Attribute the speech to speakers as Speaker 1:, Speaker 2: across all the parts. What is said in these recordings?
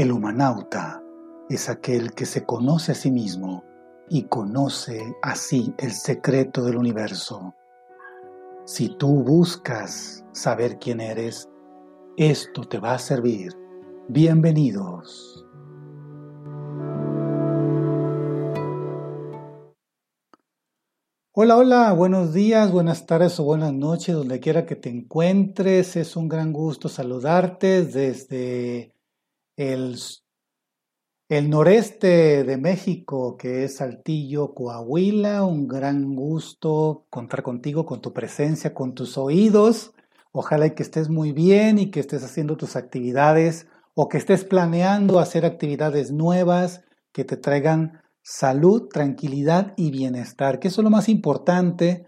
Speaker 1: El humanauta es aquel que se conoce a sí mismo y conoce así el secreto del universo. Si tú buscas saber quién eres, esto te va a servir. Bienvenidos. Hola, hola, buenos días, buenas tardes o buenas noches, donde quiera que te encuentres. Es un gran gusto saludarte desde el, noreste de México, que es Saltillo, Coahuila. Un gran gusto contar contigo, con tu presencia, con tus oídos. Ojalá que estés muy bien y que estés haciendo tus actividades o que estés planeando hacer actividades nuevas que te traigan salud, tranquilidad y bienestar, que eso es lo más importante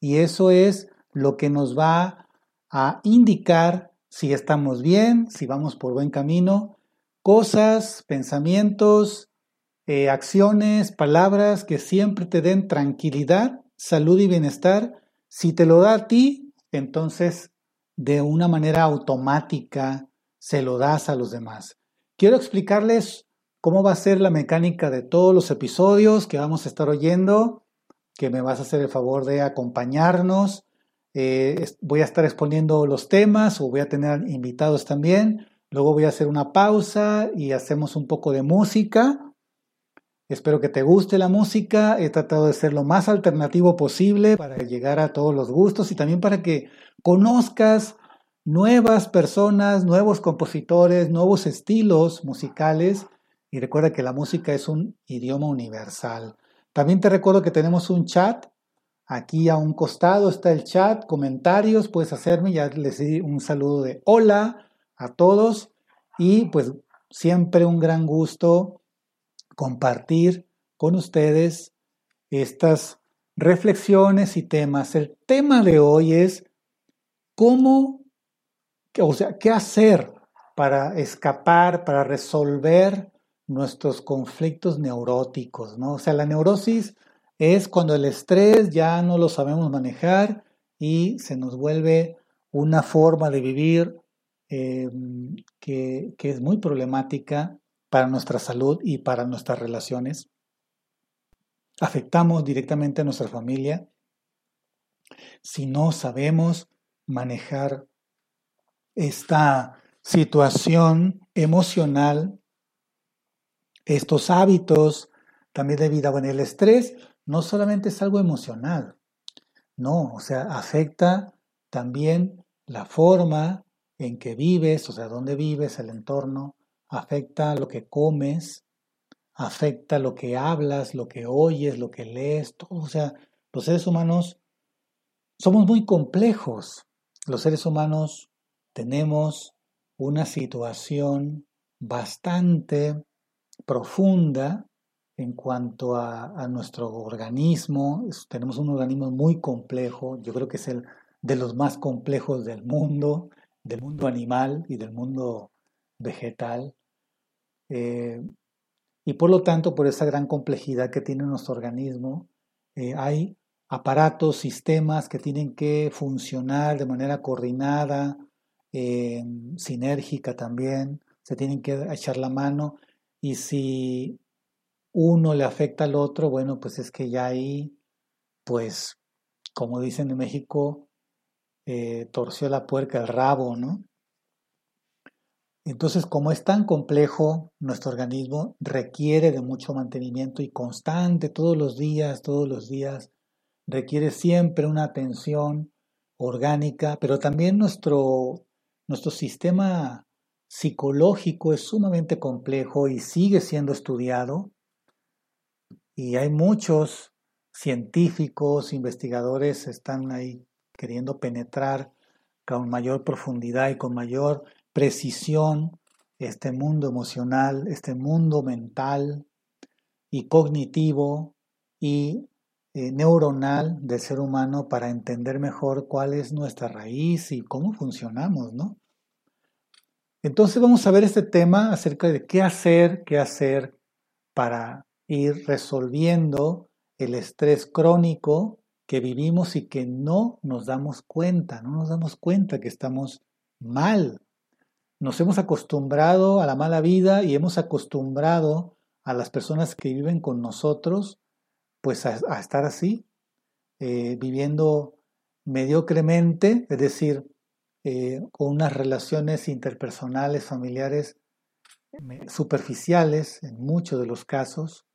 Speaker 1: y eso es lo que nos va a indicar si estamos bien, si vamos por buen camino cosas, pensamientos, eh, acciones, palabras que siempre te den tranquilidad, salud y bienestar. Si te lo da a ti, entonces de una manera automática se lo das a los demás. Quiero explicarles cómo va a ser la mecánica de todos los episodios que vamos a estar oyendo, que me vas a hacer el favor de acompañarnos. Eh, voy a estar exponiendo los temas o voy a tener invitados también. Luego voy a hacer una pausa y hacemos un poco de música. Espero que te guste la música. He tratado de ser lo más alternativo posible para llegar a todos los gustos y también para que conozcas nuevas personas, nuevos compositores, nuevos estilos musicales. Y recuerda que la música es un idioma universal. También te recuerdo que tenemos un chat. Aquí a un costado está el chat, comentarios, puedes hacerme. Ya les di un saludo de hola a todos y pues siempre un gran gusto compartir con ustedes estas reflexiones y temas. El tema de hoy es cómo, o sea, qué hacer para escapar, para resolver nuestros conflictos neuróticos, ¿no? O sea, la neurosis es cuando el estrés ya no lo sabemos manejar y se nos vuelve una forma de vivir Em, que, que es muy problemática para nuestra salud y para nuestras relaciones. Afectamos directamente a nuestra familia si no sabemos manejar esta situación emocional, estos hábitos también de vida. Bueno, el estrés no solamente es algo emocional, no, o sea, afecta también la forma en que vives, o sea, dónde vives, el entorno, afecta lo que comes, afecta lo que hablas, lo que oyes, lo que lees, todo. O sea, los seres humanos somos muy complejos. Los seres humanos tenemos una situación bastante profunda en cuanto a, a, nuestro organismo. Tenemos un organismo muy complejo, yo creo que es el de los más complejos del mundo del mundo animal y del mundo vegetal. Eh, y por lo tanto, por esa gran complejidad que tiene nuestro organismo, eh, hay aparatos, sistemas que tienen que funcionar de manera coordinada, eh, sinérgica también, se tienen que echar la mano y si uno le afecta al otro, bueno, pues es que ya ahí, pues, como dicen en México, eh, torció la puerca el rabo, ¿no? Entonces, como es tan complejo, nuestro organismo requiere de mucho mantenimiento y constante, todos los días, todos los días, requiere siempre una atención orgánica, pero también nuestro, nuestro sistema psicológico es sumamente complejo y sigue siendo estudiado. Y hay muchos científicos, investigadores, están ahí queriendo penetrar con mayor profundidad y con mayor precisión este mundo emocional, este mundo mental y cognitivo y eh, neuronal del ser humano para entender mejor cuál es nuestra raíz y cómo funcionamos, ¿no? Entonces vamos a ver este tema acerca de qué hacer, qué hacer para ir resolviendo el estrés crónico que vivimos y que no nos damos cuenta, no nos damos cuenta que estamos mal. nos hemos acostumbrado a la mala vida y hemos acostumbrado a las personas que viven con nosotros, pues a, estar así, eh, viviendo mediocremente, es decir, eh, con unas relaciones interpersonales, familiares superficiales en muchos de los casos,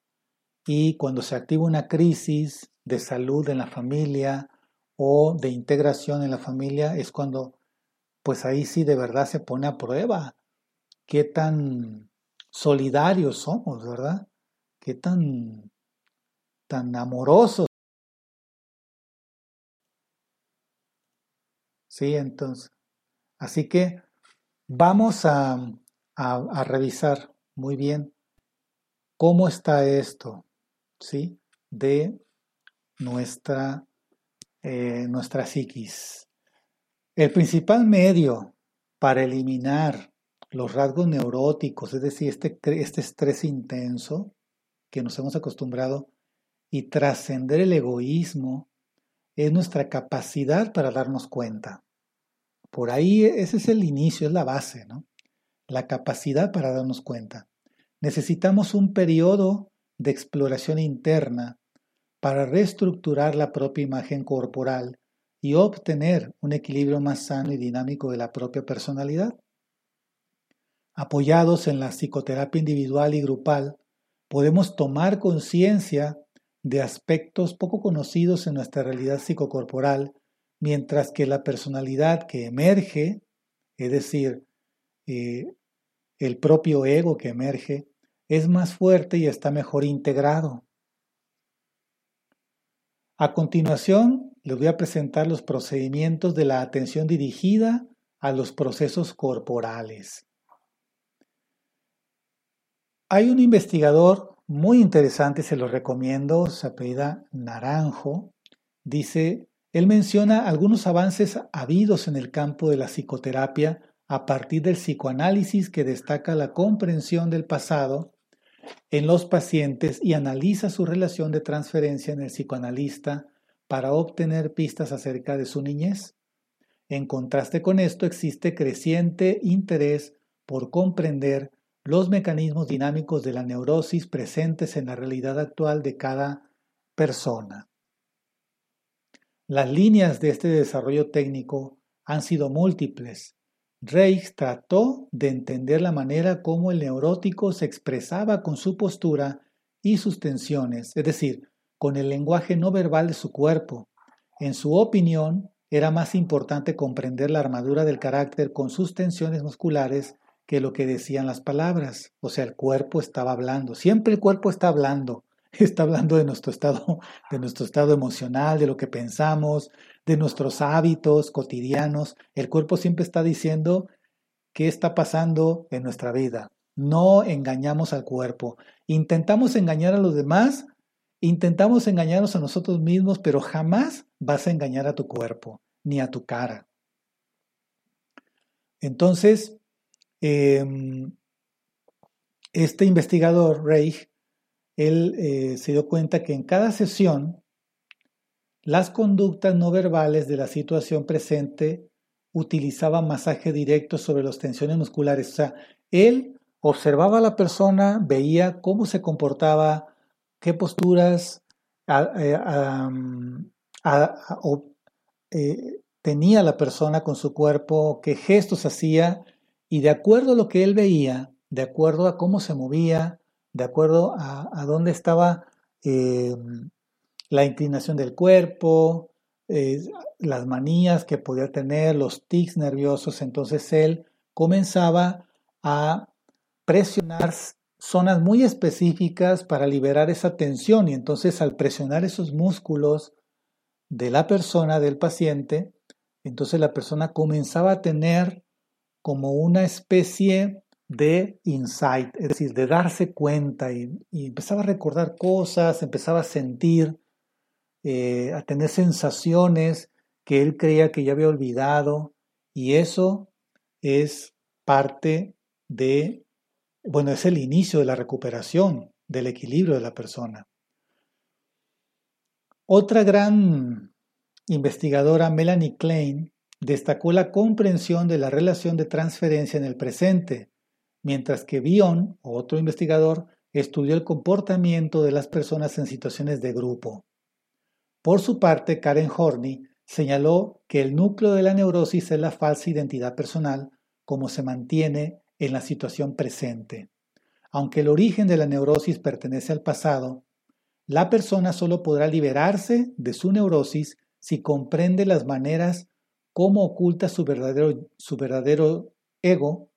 Speaker 1: y cuando se activa una crisis de salud en la familia o de integración en la familia, es cuando, pues ahí sí de verdad se pone a prueba qué tan solidarios somos, ¿verdad? Qué tan, tan amorosos. Sí, entonces, así que vamos a, a, revisar muy bien cómo está esto, ¿sí? De nuestra, eh, nuestra psiquis. El principal medio para eliminar los rasgos neuróticos, es decir, este, este estrés intenso que nos hemos acostumbrado y trascender el egoísmo, es nuestra capacidad para darnos cuenta. Por ahí ese es el inicio, es la base, ¿no? La capacidad para darnos cuenta. Necesitamos un periodo de exploración interna para reestructurar la propia imagen corporal y obtener un equilibrio más sano y dinámico de la propia personalidad. Apoyados en la psicoterapia individual y grupal, podemos tomar conciencia de aspectos poco conocidos en nuestra realidad psicocorporal, mientras que la personalidad que emerge, es decir, eh, el propio ego que emerge, es más fuerte y está mejor integrado. A continuación, les voy a presentar los procedimientos de la atención dirigida a los procesos corporales. Hay un investigador muy interesante, se lo recomiendo, se apellida Naranjo. Dice, él menciona algunos avances habidos en el campo de la psicoterapia a partir del psicoanálisis que destaca la comprensión del pasado en los pacientes y analiza su relación de transferencia en el psicoanalista para obtener pistas acerca de su niñez. En contraste con esto, existe creciente interés por comprender los mecanismos dinámicos de la neurosis presentes en la realidad actual de cada persona. Las líneas de este desarrollo técnico han sido múltiples Reich trató de entender la manera como el neurótico se expresaba con su postura y sus tensiones, es decir, con el lenguaje no verbal de su cuerpo. En su opinión, era más importante comprender la armadura del carácter con sus tensiones musculares que lo que decían las palabras. O sea, el cuerpo estaba hablando. Siempre el cuerpo está hablando. Está hablando de nuestro estado, de nuestro estado emocional, de lo que pensamos, de nuestros hábitos cotidianos. El cuerpo siempre está diciendo qué está pasando en nuestra vida. No engañamos al cuerpo. Intentamos engañar a los demás, intentamos engañarnos a nosotros mismos, pero jamás vas a engañar a tu cuerpo ni a tu cara. Entonces, em, este investigador, Reich, él eh, se dio cuenta que en cada sesión las conductas no verbales de la situación presente utilizaban masaje directo sobre las tensiones musculares. O sea, él observaba a la persona, veía cómo se comportaba, qué posturas eh, eh, tenía la persona con su cuerpo, qué gestos hacía, y de acuerdo a lo que él veía, de acuerdo a cómo se movía, de acuerdo a, dónde estaba eh, la inclinación del cuerpo, eh, las manías que podía tener, los tics nerviosos, entonces él comenzaba a presionar zonas muy específicas para liberar esa tensión. Y entonces al presionar esos músculos de la persona, del paciente, entonces la persona comenzaba a tener como una especie de insight, es decir, de darse cuenta y, y empezaba a recordar cosas, empezaba a sentir eh, a tener sensaciones que él creía que ya había olvidado y eso es parte de, bueno, es el inicio de la recuperación, del equilibrio de la persona. Otra gran investigadora, Melanie Klein, destacó la comprensión de la relación de transferencia en el presente, mientras que Bion, otro investigador, estudió el comportamiento de las personas en situaciones de grupo. Por su parte, Karen Horney señaló que el núcleo de la neurosis es la falsa identidad personal como se mantiene en la situación presente. Aunque el origen de la neurosis pertenece al pasado, la persona solo podrá liberarse de su neurosis si comprende las maneras como oculta su verdadero, su verdadero ego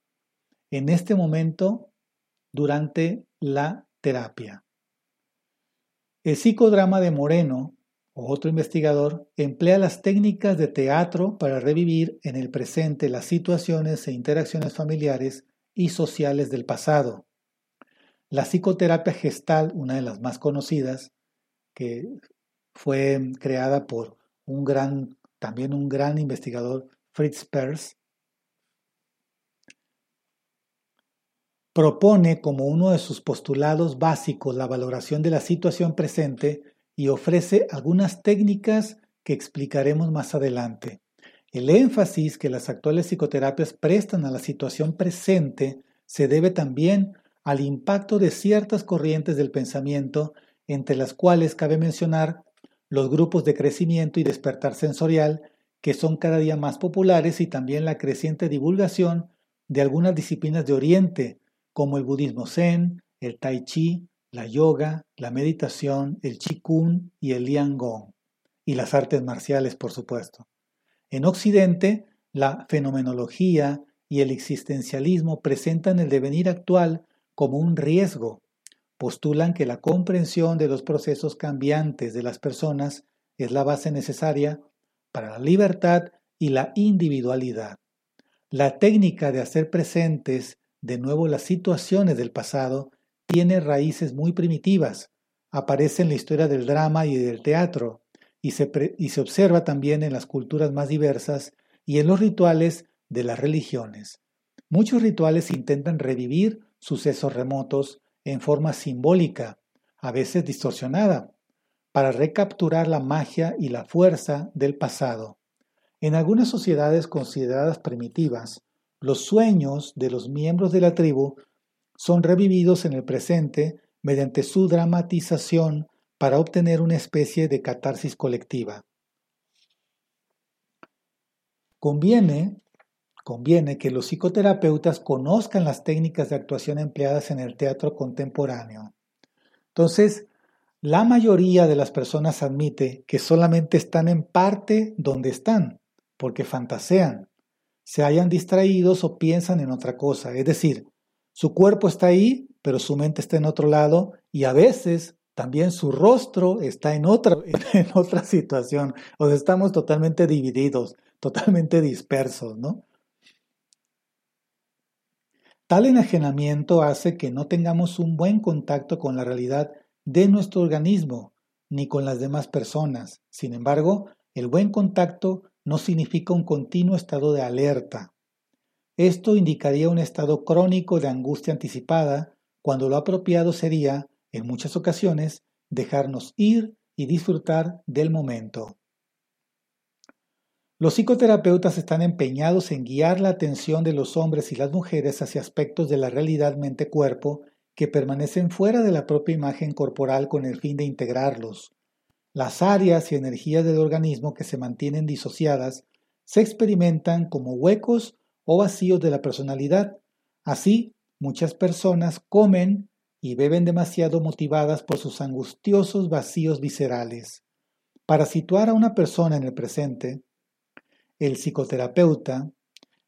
Speaker 1: en este momento durante la terapia. El psicodrama de Moreno, otro investigador, emplea las técnicas de teatro para revivir en el presente las situaciones e interacciones familiares y sociales del pasado. La psicoterapia gestal, una de las más conocidas, que fue creada por un gran, también un gran investigador, Fritz Perls, propone como uno de sus postulados básicos la valoración de la situación presente y ofrece algunas técnicas que explicaremos más adelante. El énfasis que las actuales psicoterapias prestan a la situación presente se debe también al impacto de ciertas corrientes del pensamiento, entre las cuales cabe mencionar los grupos de crecimiento y despertar sensorial, que son cada día más populares, y también la creciente divulgación de algunas disciplinas de Oriente, como el budismo zen, el tai chi, la yoga, la meditación, el qigong y el liangong, y las artes marciales, por supuesto. En Occidente, la fenomenología y el existencialismo presentan el devenir actual como un riesgo. Postulan que la comprensión de los procesos cambiantes de las personas es la base necesaria para la libertad y la individualidad. La técnica de hacer presentes de nuevo, las situaciones del pasado tiene raíces muy primitivas, aparece en la historia del drama y del teatro, y se, y se observa también en las culturas más diversas y en los rituales de las religiones. Muchos rituales intentan revivir sucesos remotos en forma simbólica, a veces distorsionada, para recapturar la magia y la fuerza del pasado. En algunas sociedades consideradas primitivas, los sueños de los miembros de la tribu son revividos en el presente mediante su dramatización para obtener una especie de catarsis colectiva. Conviene, conviene que los psicoterapeutas conozcan las técnicas de actuación empleadas en el teatro contemporáneo. Entonces, la mayoría de las personas admite que solamente están en parte donde están, porque fantasean, se hayan distraídos o piensan en otra cosa. Es decir, su cuerpo está ahí, pero su mente está en otro lado y a veces también su rostro está en otra, en otra situación. O sea, estamos totalmente divididos, totalmente dispersos, ¿no? Tal enajenamiento hace que no tengamos un buen contacto con la realidad de nuestro organismo ni con las demás personas. Sin embargo, el buen contacto no significa un continuo estado de alerta. Esto indicaría un estado crónico de angustia anticipada, cuando lo apropiado sería, en muchas ocasiones, dejarnos ir y disfrutar del momento. Los psicoterapeutas están empeñados en guiar la atención de los hombres y las mujeres hacia aspectos de la realidad mente-cuerpo que permanecen fuera de la propia imagen corporal con el fin de integrarlos, las áreas y energías del organismo que se mantienen disociadas se experimentan como huecos o vacíos de la personalidad. Así, muchas personas comen y beben demasiado motivadas por sus angustiosos vacíos viscerales. Para situar a una persona en el presente, el psicoterapeuta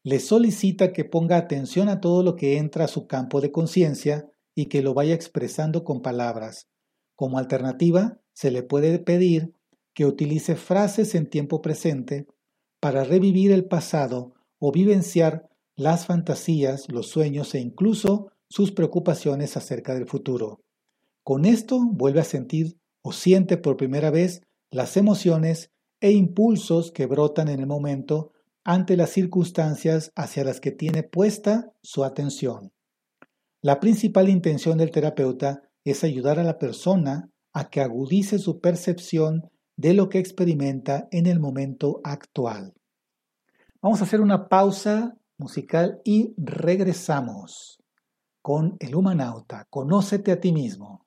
Speaker 1: le solicita que ponga atención a todo lo que entra a su campo de conciencia y que lo vaya expresando con palabras. Como alternativa, se le puede pedir que utilice frases en tiempo presente para revivir el pasado o vivenciar las fantasías, los sueños e incluso sus preocupaciones acerca del futuro. Con esto vuelve a sentir o siente por primera vez las emociones e impulsos que brotan en el momento ante las circunstancias hacia las que tiene puesta su atención. La principal intención del terapeuta es ayudar a la persona a que agudice su percepción de lo que experimenta en el momento actual. Vamos a hacer una pausa musical y regresamos con el humanauta. Conócete a ti mismo.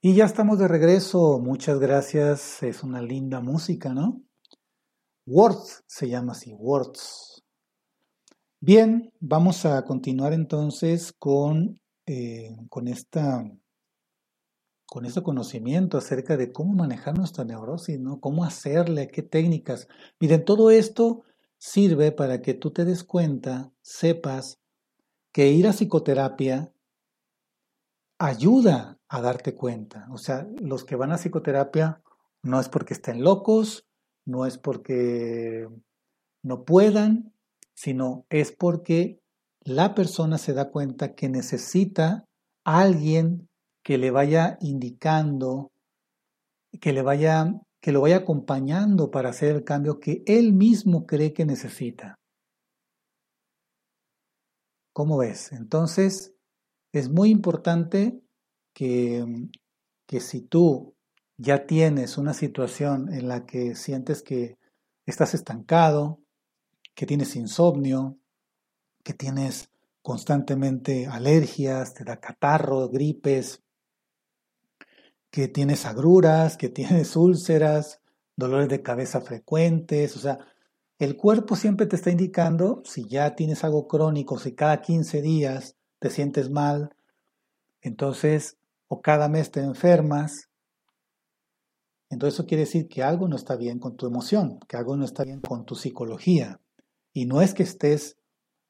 Speaker 1: Y ya estamos de regreso, muchas gracias, es una linda música, ¿no? Words se llama así, Words. Bien, vamos a continuar entonces con, eh, con, esta, con este conocimiento acerca de cómo manejar nuestra neurosis, ¿no? Cómo hacerle, qué técnicas. Miren, todo esto sirve para que tú te des cuenta, sepas que ir a psicoterapia ayuda a darte cuenta. O sea, los que van a psicoterapia no es porque estén locos, no es porque no puedan, sino es porque la persona se da cuenta que necesita a alguien que le vaya indicando, que le vaya que lo vaya acompañando para hacer el cambio que él mismo cree que necesita. ¿Cómo ves? Entonces, es muy importante que, que si tú ya tienes una situación en la que sientes que estás estancado, que tienes insomnio, que tienes constantemente alergias, te da catarro, gripes, que tienes agruras, que tienes úlceras, dolores de cabeza frecuentes, o sea, el cuerpo siempre te está indicando si ya tienes algo crónico, si cada 15 días te sientes mal, entonces o cada mes te enfermas, entonces eso quiere decir que algo no está bien con tu emoción, que algo no está bien con tu psicología. Y no es que estés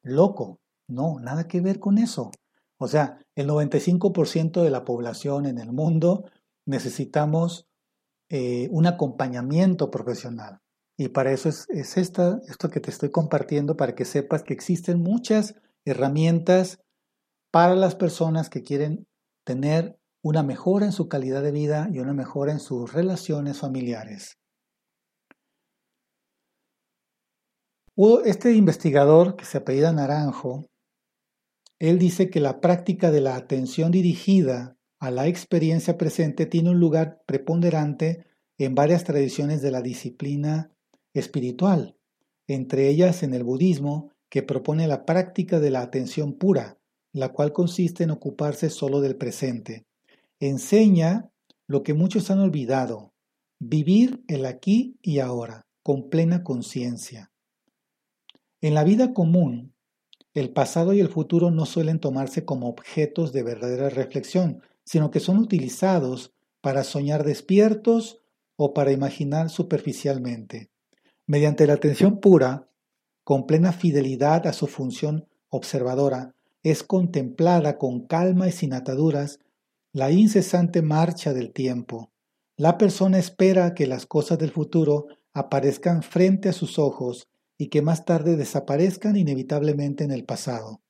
Speaker 1: loco, no, nada que ver con eso. O sea, el 95% de la población en el mundo necesitamos eh, un acompañamiento profesional. Y para eso es, es esta, esto que te estoy compartiendo, para que sepas que existen muchas herramientas para las personas que quieren tener una mejora en su calidad de vida y una mejora en sus relaciones familiares. Este investigador que se apellida Naranjo, él dice que la práctica de la atención dirigida a la experiencia presente tiene un lugar preponderante en varias tradiciones de la disciplina espiritual, entre ellas en el budismo, que propone la práctica de la atención pura, la cual consiste en ocuparse solo del presente. Enseña lo que muchos han olvidado, vivir el aquí y ahora, con plena conciencia. En la vida común, el pasado y el futuro no suelen tomarse como objetos de verdadera reflexión, sino que son utilizados para soñar despiertos o para imaginar superficialmente. Mediante la atención pura, con plena fidelidad a su función observadora, es contemplada con calma y sin ataduras la incesante marcha del tiempo. La persona espera que las cosas del futuro aparezcan frente a sus ojos y que más tarde desaparezcan inevitablemente en el pasado.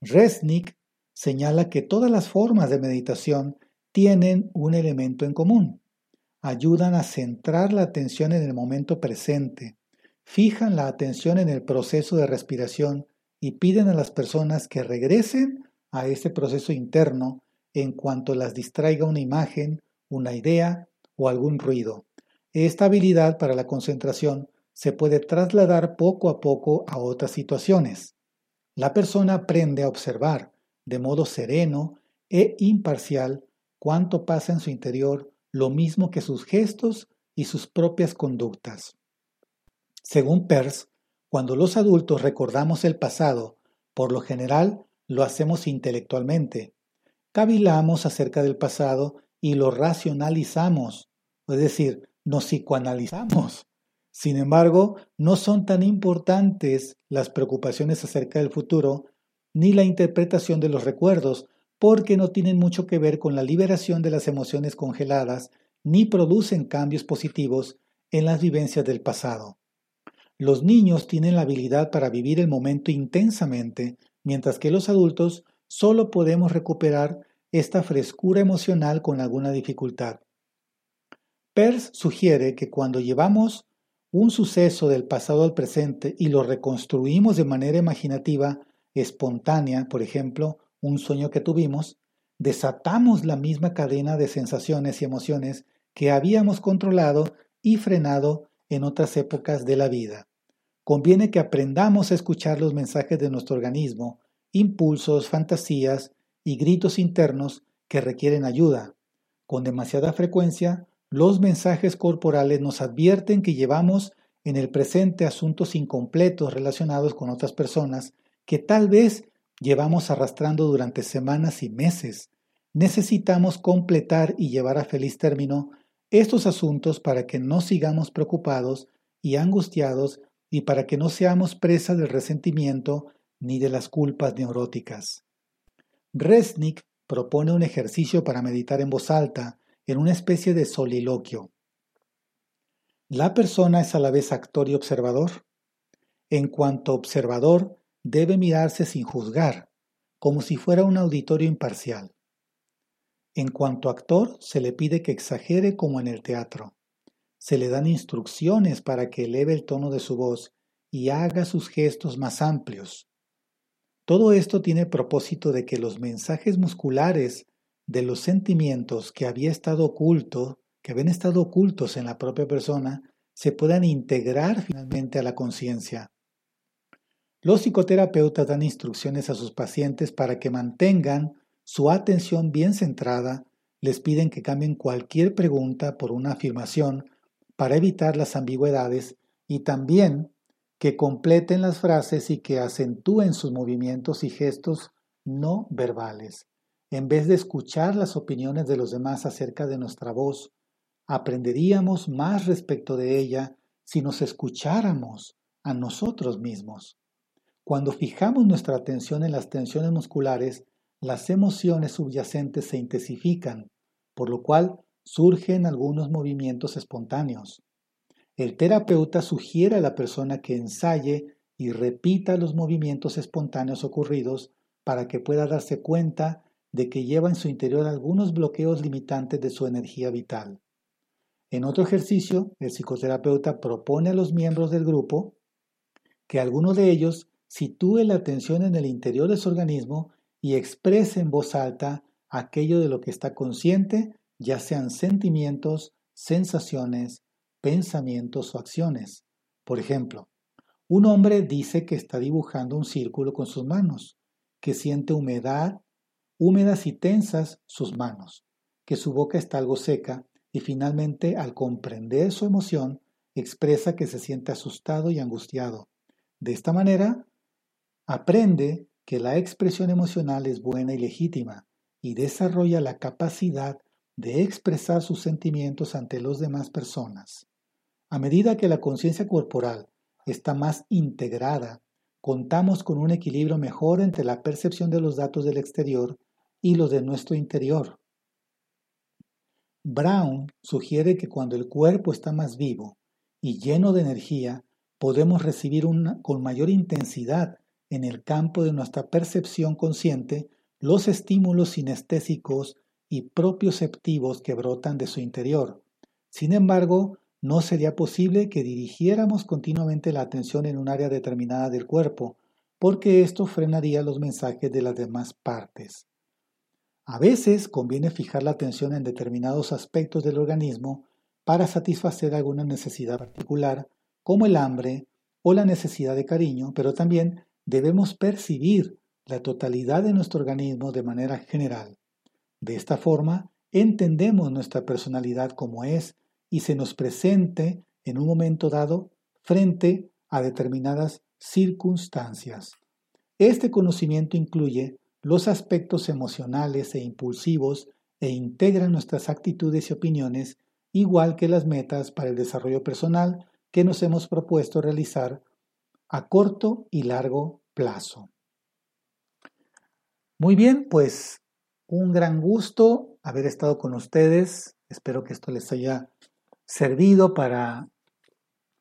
Speaker 1: Resnick señala que todas las formas de meditación tienen un elemento en común. Ayudan a centrar la atención en el momento presente, fijan la atención en el proceso de respiración y piden a las personas que regresen a ese proceso interno en cuanto las distraiga una imagen, una idea o algún ruido. Esta habilidad para la concentración se puede trasladar poco a poco a otras situaciones. La persona aprende a observar de modo sereno e imparcial cuánto pasa en su interior, lo mismo que sus gestos y sus propias conductas. Según Peirce, cuando los adultos recordamos el pasado, por lo general lo hacemos intelectualmente. Cavilamos acerca del pasado y lo racionalizamos, es decir, nos psicoanalizamos. Sin embargo, no son tan importantes las preocupaciones acerca del futuro ni la interpretación de los recuerdos, porque no tienen mucho que ver con la liberación de las emociones congeladas ni producen cambios positivos en las vivencias del pasado. Los niños tienen la habilidad para vivir el momento intensamente, mientras que los adultos solo podemos recuperar esta frescura emocional con alguna dificultad. Peirce sugiere que cuando llevamos un suceso del pasado al presente y lo reconstruimos de manera imaginativa, espontánea, por ejemplo, un sueño que tuvimos, desatamos la misma cadena de sensaciones y emociones que habíamos controlado y frenado en otras épocas de la vida. Conviene que aprendamos a escuchar los mensajes de nuestro organismo, impulsos, fantasías y gritos internos que requieren ayuda. Con demasiada frecuencia los mensajes corporales nos advierten que llevamos en el presente asuntos incompletos relacionados con otras personas que tal vez llevamos arrastrando durante semanas y meses. Necesitamos completar y llevar a feliz término estos asuntos para que no sigamos preocupados y angustiados y para que no seamos presa del resentimiento ni de las culpas neuróticas. Resnick propone un ejercicio para meditar en voz alta en una especie de soliloquio. La persona es a la vez actor y observador. En cuanto observador, debe mirarse sin juzgar, como si fuera un auditorio imparcial. En cuanto actor, se le pide que exagere como en el teatro. Se le dan instrucciones para que eleve el tono de su voz y haga sus gestos más amplios. Todo esto tiene propósito de que los mensajes musculares de los sentimientos que había estado oculto, que habían estado ocultos en la propia persona, se puedan integrar finalmente a la conciencia. Los psicoterapeutas dan instrucciones a sus pacientes para que mantengan su atención bien centrada, les piden que cambien cualquier pregunta por una afirmación para evitar las ambigüedades y también que completen las frases y que acentúen sus movimientos y gestos no verbales. En vez de escuchar las opiniones de los demás acerca de nuestra voz, aprenderíamos más respecto de ella si nos escucháramos a nosotros mismos. Cuando fijamos nuestra atención en las tensiones musculares, las emociones subyacentes se intensifican, por lo cual surgen algunos movimientos espontáneos. El terapeuta sugiere a la persona que ensaye y repita los movimientos espontáneos ocurridos para que pueda darse cuenta de que lleva en su interior algunos bloqueos limitantes de su energía vital. En otro ejercicio, el psicoterapeuta propone a los miembros del grupo que alguno de ellos sitúe la atención en el interior de su organismo y exprese en voz alta aquello de lo que está consciente, ya sean sentimientos, sensaciones, pensamientos o acciones. Por ejemplo, un hombre dice que está dibujando un círculo con sus manos, que siente humedad, húmedas y tensas sus manos, que su boca está algo seca y finalmente al comprender su emoción expresa que se siente asustado y angustiado. De esta manera, aprende que la expresión emocional es buena y legítima y desarrolla la capacidad de expresar sus sentimientos ante las demás personas. A medida que la conciencia corporal está más integrada, contamos con un equilibrio mejor entre la percepción de los datos del exterior y los de nuestro interior. Brown sugiere que cuando el cuerpo está más vivo y lleno de energía, podemos recibir con mayor intensidad en el campo de nuestra percepción consciente los estímulos sinestésicos y propioceptivos que brotan de su interior. Sin embargo, no sería posible que dirigiéramos continuamente la atención en un área determinada del cuerpo, porque esto frenaría los mensajes de las demás partes. A veces conviene fijar la atención en determinados aspectos del organismo para satisfacer alguna necesidad particular, como el hambre o la necesidad de cariño, pero también debemos percibir la totalidad de nuestro organismo de manera general. De esta forma, entendemos nuestra personalidad como es y se nos presente en un momento dado frente a determinadas circunstancias. Este conocimiento incluye los aspectos emocionales e impulsivos e integra nuestras actitudes y opiniones, igual que las metas para el desarrollo personal que nos hemos propuesto realizar a corto y largo plazo. Muy bien, pues un gran gusto haber estado con ustedes. Espero que esto les haya servido para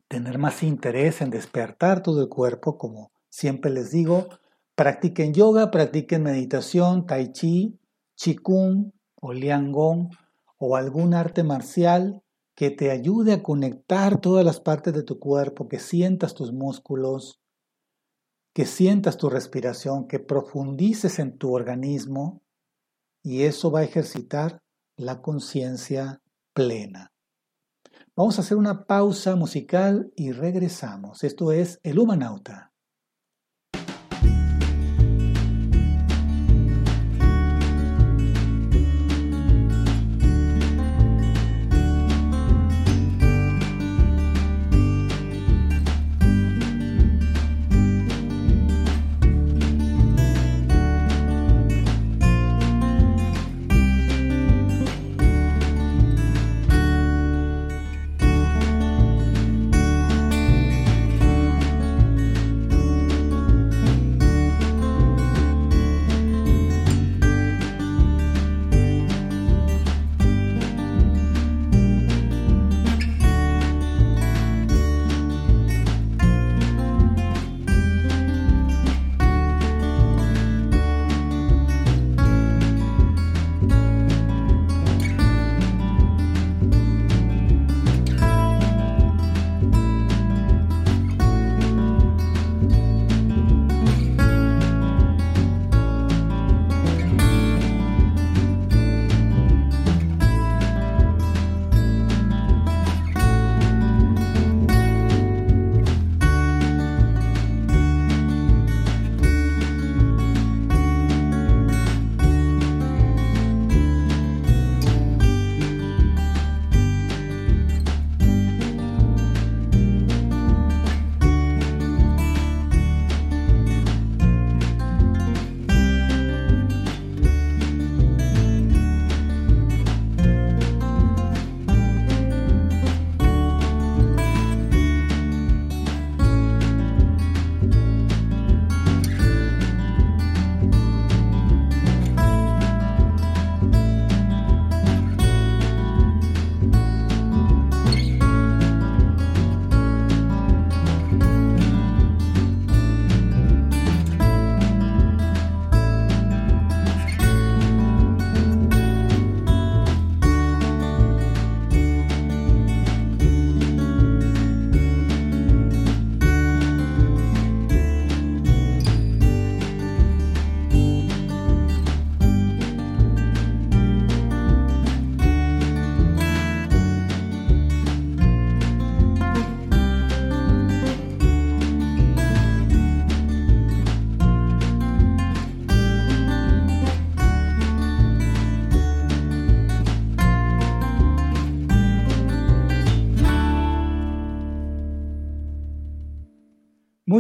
Speaker 1: tener más interés en despertar todo el cuerpo, como siempre les digo. Practiquen yoga, practiquen meditación, tai chi, qigong o liangong o algún arte marcial que te ayude a conectar todas las partes de tu cuerpo, que sientas tus músculos, que sientas tu respiración, que profundices en tu organismo y eso va a ejercitar la conciencia plena. Vamos a hacer una pausa musical y regresamos. Esto es El Humanauta.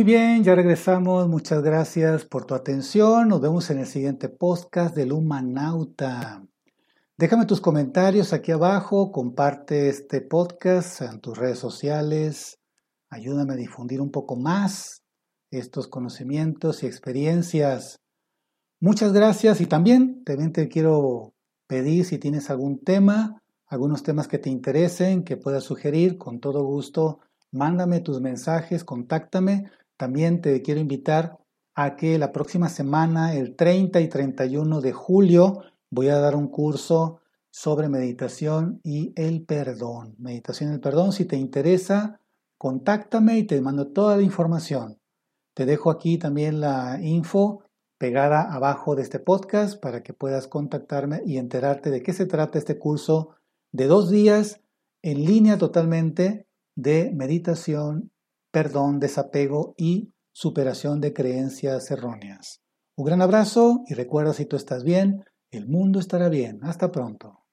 Speaker 1: Bien, ya regresamos. Muchas gracias por tu atención. Nos vemos en el siguiente podcast del Humanauta. Déjame tus comentarios aquí abajo, comparte este podcast en tus redes sociales, ayúdame a difundir un poco más estos conocimientos y experiencias. Muchas gracias y también, también te quiero pedir si tienes algún tema, algunos temas que te interesen, que puedas sugerir, con todo gusto, mándame tus mensajes, contáctame. También te quiero invitar a que la próxima semana, el 30 y 31 de julio, voy a dar un curso sobre meditación y el perdón. Meditación y el perdón, si te interesa, contáctame y te mando toda la información. Te dejo aquí también la info pegada abajo de este podcast para que puedas contactarme y enterarte de qué se trata este curso de dos días en línea totalmente de meditación, perdón, desapego y superación de creencias erróneas. Un gran abrazo y recuerda si tú estás bien, el mundo estará bien. Hasta pronto.